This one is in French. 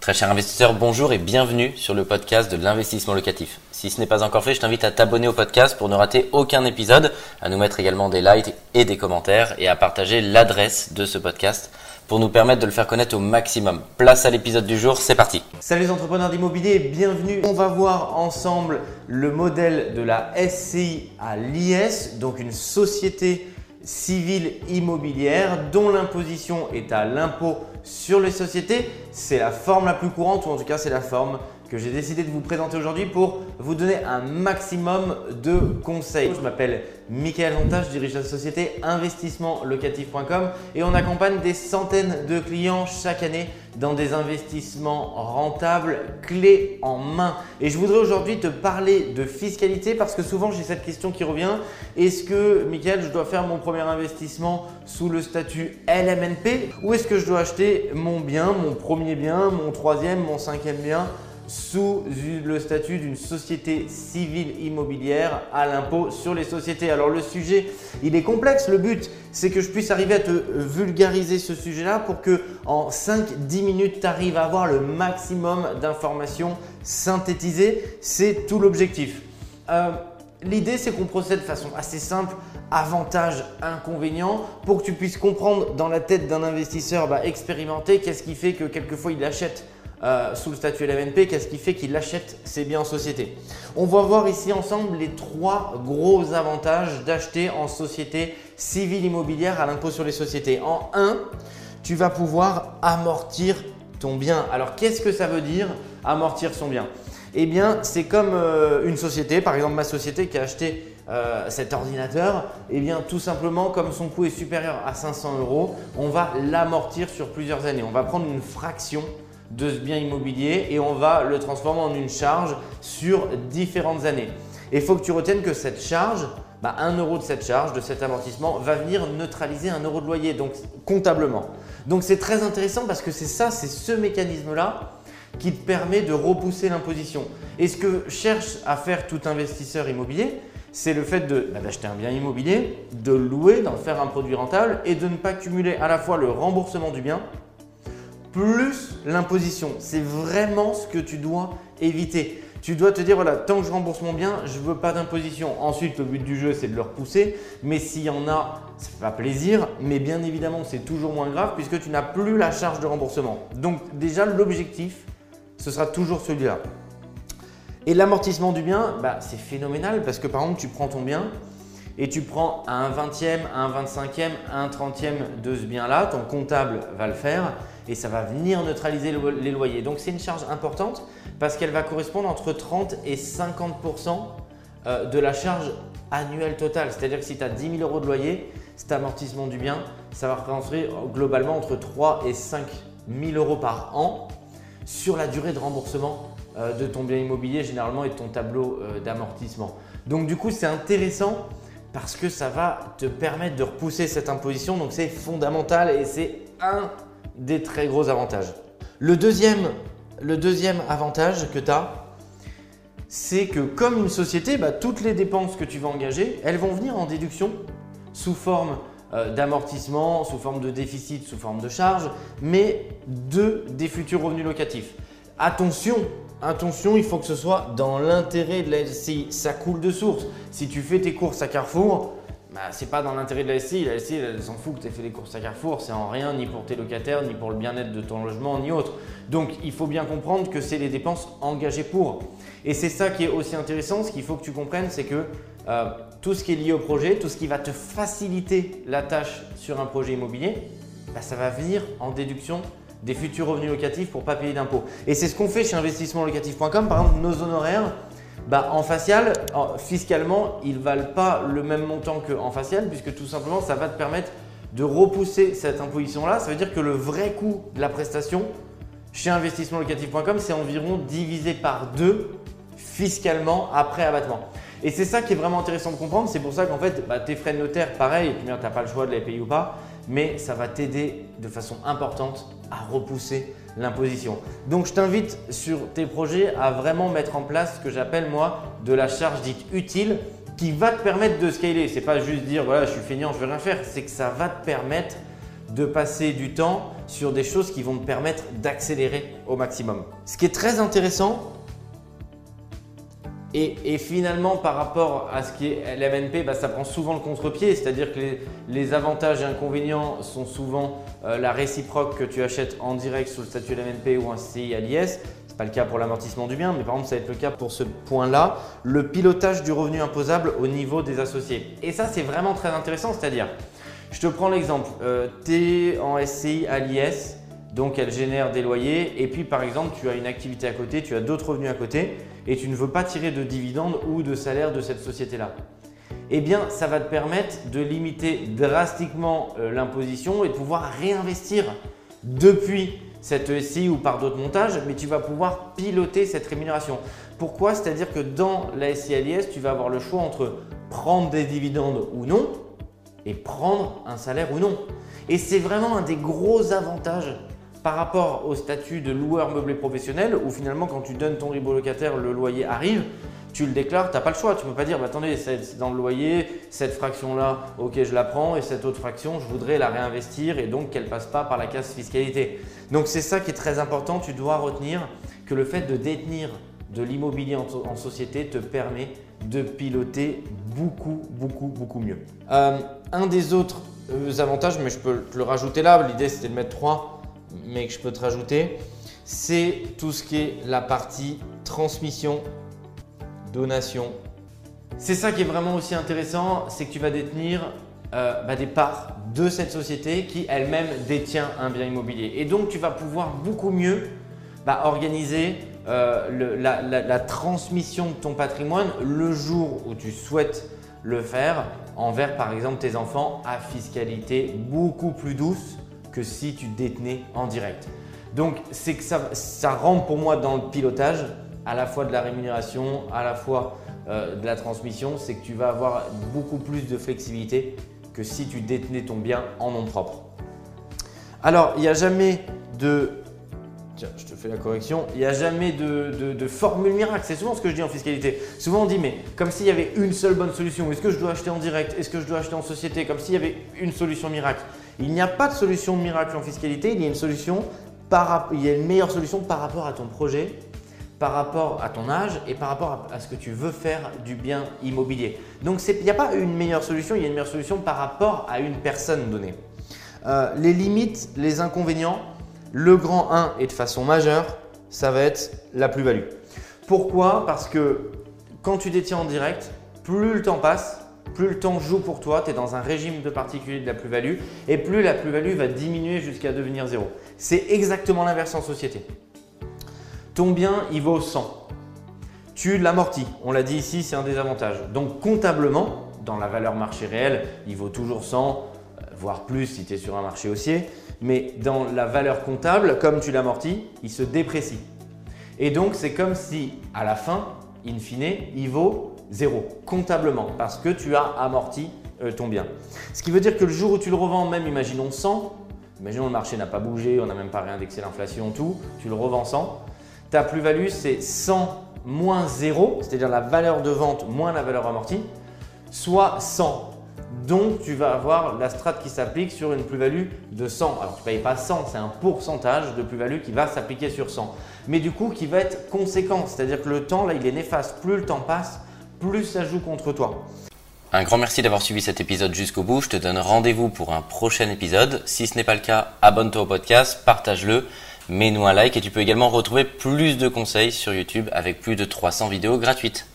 Très cher investisseur, bonjour et bienvenue sur le podcast de l'investissement locatif. Si ce n'est pas encore fait, je t'invite à t'abonner au podcast pour ne rater aucun épisode, à nous mettre également des likes et des commentaires et à partager l'adresse de ce podcast pour nous permettre de le faire connaître au maximum. Place à l'épisode du jour, c'est parti. Salut les entrepreneurs d'immobilier, bienvenue. On va voir ensemble le modèle de la SCI à l'IS, donc une société civile immobilière dont l'imposition est à l'impôt sur les sociétés. C'est la forme la plus courante ou en tout cas c'est la forme que j'ai décidé de vous présenter aujourd'hui pour vous donner un maximum de conseils. Je m'appelle Michael Montage, je dirige la société investissementlocatif.com et on accompagne des centaines de clients chaque année dans des investissements rentables clés en main. Et je voudrais aujourd'hui te parler de fiscalité parce que souvent j'ai cette question qui revient. Est-ce que, Michael, je dois faire mon premier investissement sous le statut LMNP ou est-ce que je dois acheter mon bien, mon premier bien, mon troisième, mon cinquième bien sous le statut d'une société civile immobilière à l'impôt sur les sociétés. Alors le sujet, il est complexe. Le but, c'est que je puisse arriver à te vulgariser ce sujet-là pour que en 5-10 minutes, tu arrives à avoir le maximum d'informations synthétisées. C'est tout l'objectif. Euh, l'idée, c'est qu'on procède de façon assez simple, avantage, inconvénient, pour que tu puisses comprendre dans la tête d'un investisseur bah, expérimenté qu'est-ce qui fait que quelquefois il achète euh, sous le statut LMNP, qu'est-ce qui fait qu'il achète ses biens en société? On va voir ici ensemble les trois gros avantages d'acheter en société civile immobilière à l'impôt sur les sociétés. En 1, tu vas pouvoir amortir ton bien. Alors qu'est-ce que ça veut dire amortir son bien? Eh bien, c'est comme euh, une société, par exemple ma société qui a acheté euh, cet ordinateur, eh bien tout simplement comme son coût est supérieur à 500 euros, on va l'amortir sur plusieurs années. On va prendre une fraction de ce bien immobilier et on va le transformer en une charge sur différentes années. Et il faut que tu retiennes que cette charge, bah, 1 euro de cette charge, de cet amortissement, va venir neutraliser 1 euro de loyer, donc comptablement. Donc c'est très intéressant parce que c'est ça, c'est ce mécanisme-là qui te permet de repousser l'imposition. Et ce que cherche à faire tout investisseur immobilier, c'est le fait bah, d'acheter un bien immobilier, de louer, d'en faire un produit rentable et de ne pas cumuler à la fois le remboursement du bien plus l'imposition. C'est vraiment ce que tu dois éviter. Tu dois te dire, voilà, tant que je rembourse mon bien, je ne veux pas d'imposition. Ensuite, le but du jeu, c'est de le repousser. Mais s'il y en a, ça fait pas plaisir. Mais bien évidemment, c'est toujours moins grave puisque tu n'as plus la charge de remboursement. Donc déjà, l'objectif, ce sera toujours celui-là. Et l'amortissement du bien, bah, c'est phénoménal parce que par exemple, tu prends ton bien et tu prends un 20e, un 25e, un 30e de ce bien-là. Ton comptable va le faire et ça va venir neutraliser les loyers. Donc c'est une charge importante parce qu'elle va correspondre entre 30 et 50% euh, de la charge annuelle totale. C'est-à-dire que si tu as 10 000 euros de loyer, cet amortissement du bien, ça va représenter globalement entre 3 et 5 000 euros par an sur la durée de remboursement euh, de ton bien immobilier généralement et de ton tableau euh, d'amortissement. Donc du coup, c'est intéressant parce que ça va te permettre de repousser cette imposition. Donc c'est fondamental et c'est un des très gros avantages. Le deuxième, le deuxième avantage que tu as, c'est que comme une société, bah, toutes les dépenses que tu vas engager, elles vont venir en déduction sous forme euh, d'amortissement, sous forme de déficit, sous forme de charge, mais de des futurs revenus locatifs. Attention, attention, il faut que ce soit dans l'intérêt de la SCI. Ça coule de source. Si tu fais tes courses à Carrefour, bah, c'est pas dans l'intérêt de la SCI. La SCI, elle, s'en fout que tu aies fait les courses à Carrefour. C'est en rien ni pour tes locataires, ni pour le bien-être de ton logement, ni autre. Donc, il faut bien comprendre que c'est les dépenses engagées pour. Et c'est ça qui est aussi intéressant. Ce qu'il faut que tu comprennes, c'est que euh, tout ce qui est lié au projet, tout ce qui va te faciliter la tâche sur un projet immobilier, bah, ça va venir en déduction des futurs revenus locatifs pour ne pas payer d'impôts. Et c'est ce qu'on fait chez investissementlocatif.com. Par exemple, nos honoraires, bah, en facial, fiscalement, ils ne valent pas le même montant qu'en facial, puisque tout simplement, ça va te permettre de repousser cette imposition-là. Ça veut dire que le vrai coût de la prestation chez investissementlocatif.com, c'est environ divisé par deux fiscalement après abattement. Et c'est ça qui est vraiment intéressant de comprendre. C'est pour ça qu'en fait, bah, tes frais de notaire, pareil, tu n'as pas le choix de les payer ou pas, mais ça va t'aider de façon importante à repousser l'imposition. Donc je t'invite sur tes projets à vraiment mettre en place ce que j'appelle moi de la charge dite utile qui va te permettre de scaler. C'est pas juste dire voilà, je suis feignant, je vais rien faire, c'est que ça va te permettre de passer du temps sur des choses qui vont te permettre d'accélérer au maximum. Ce qui est très intéressant, et, finalement, par rapport à ce qui est l'MNP, bah, ça prend souvent le contre-pied, c'est-à-dire que les, avantages et inconvénients sont souvent euh, la réciproque que tu achètes en direct sous le statut LMNP ou un CI à l'IS. Ce n'est pas le cas pour l'amortissement du bien, mais par contre, ça va être le cas pour ce point-là, le pilotage du revenu imposable au niveau des associés. Et ça, c'est vraiment très intéressant, c'est-à-dire, je te prends l'exemple, euh, tu es en SCI à l'IS, donc elle génère des loyers, et puis par exemple, tu as une activité à côté, tu as d'autres revenus à côté et tu ne veux pas tirer de dividendes ou de salaire de cette société-là, eh bien, ça va te permettre de limiter drastiquement euh, l'imposition et de pouvoir réinvestir depuis cette SCI ou par d'autres montages, mais tu vas pouvoir piloter cette rémunération. Pourquoi? C'est-à-dire que dans la SCI tu vas avoir le choix entre prendre des dividendes ou non et prendre un salaire ou non. Et c'est vraiment un des gros avantages par rapport au statut de loueur meublé professionnel où finalement quand tu donnes ton ribo locataire, le loyer arrive, tu le déclares, tu n'as pas le choix. Tu ne peux pas dire, bah, attendez, c'est dans le loyer, cette fraction-là, ok, je la prends, et cette autre fraction, je voudrais la réinvestir et donc qu'elle passe pas par la case fiscalité. Donc c'est ça qui est très important. Tu dois retenir que le fait de détenir de l'immobilier en, société te permet de piloter beaucoup, beaucoup, beaucoup mieux. Euh, un des autres euh, avantages, mais je peux te le rajouter là, l'idée c'était de mettre trois mais que je peux te rajouter, c'est tout ce qui est la partie transmission, donation. C'est ça qui est vraiment aussi intéressant, c'est que tu vas détenir euh, bah, des parts de cette société qui elle-même détient un bien immobilier. Et donc tu vas pouvoir beaucoup mieux bah, organiser euh, la, transmission de ton patrimoine le jour où tu souhaites le faire envers par exemple tes enfants à fiscalité beaucoup plus douce que si tu détenais en direct. Donc, c'est que ça, ça rentre pour moi dans le pilotage, à la fois de la rémunération, à la fois euh, de la transmission, c'est que tu vas avoir beaucoup plus de flexibilité que si tu détenais ton bien en nom propre. Alors, il n'y a jamais de Je te fais la correction. Il n'y a jamais de, formule miracle. C'est souvent ce que je dis en fiscalité. Souvent on dit, mais comme s'il y avait une seule bonne solution. Est-ce que je dois acheter en direct? Est-ce que je dois acheter en société? Comme s'il y avait une solution miracle. Il n'y a pas de solution miracle en fiscalité. Il y a une solution par, il y a une meilleure solution par rapport à ton projet, par rapport à ton âge et par rapport à, ce que tu veux faire du bien immobilier. Donc il n'y a pas une meilleure solution. Il y a une meilleure solution par rapport à une personne donnée. Euh, les limites, les inconvénients. Le grand 1 et de façon majeure, ça va être la plus-value. Pourquoi? Parce que quand tu détiens en direct, plus le temps passe, plus le temps joue pour toi, tu es dans un régime de particulier de la plus-value et plus la plus-value va diminuer jusqu'à devenir zéro. C'est exactement l'inverse en société. Ton bien, il vaut 100. Tu l'amortis. On l'a dit ici, c'est un désavantage. Donc comptablement, dans la valeur marché réelle, il vaut toujours 100, euh, voire plus si tu es sur un marché haussier mais dans la valeur comptable, comme tu l'amortis, il se déprécie. Et donc, c'est comme si à la fin, in fine, il vaut zéro comptablement parce que tu as amorti euh, ton bien. Ce qui veut dire que le jour où tu le revends, même imaginons 100, imaginons le marché n'a pas bougé, on n'a même pas réindexé l'inflation, tout, tu le revends 100, ta plus-value c'est 100 moins 0, c'est-à-dire la valeur de vente moins la valeur amortie, soit 100. Donc, tu vas avoir la strate qui s'applique sur une plus-value de 100. Alors, tu ne payes pas 100, c'est un pourcentage de plus-value qui va s'appliquer sur 100. Mais du coup, qui va être conséquent. C'est-à-dire que le temps, là, il est néfaste. Plus le temps passe, plus ça joue contre toi. Un grand merci d'avoir suivi cet épisode jusqu'au bout. Je te donne rendez-vous pour un prochain épisode. Si ce n'est pas le cas, abonne-toi au podcast, partage-le, mets-nous un like et tu peux également retrouver plus de conseils sur YouTube avec plus de 300 vidéos gratuites.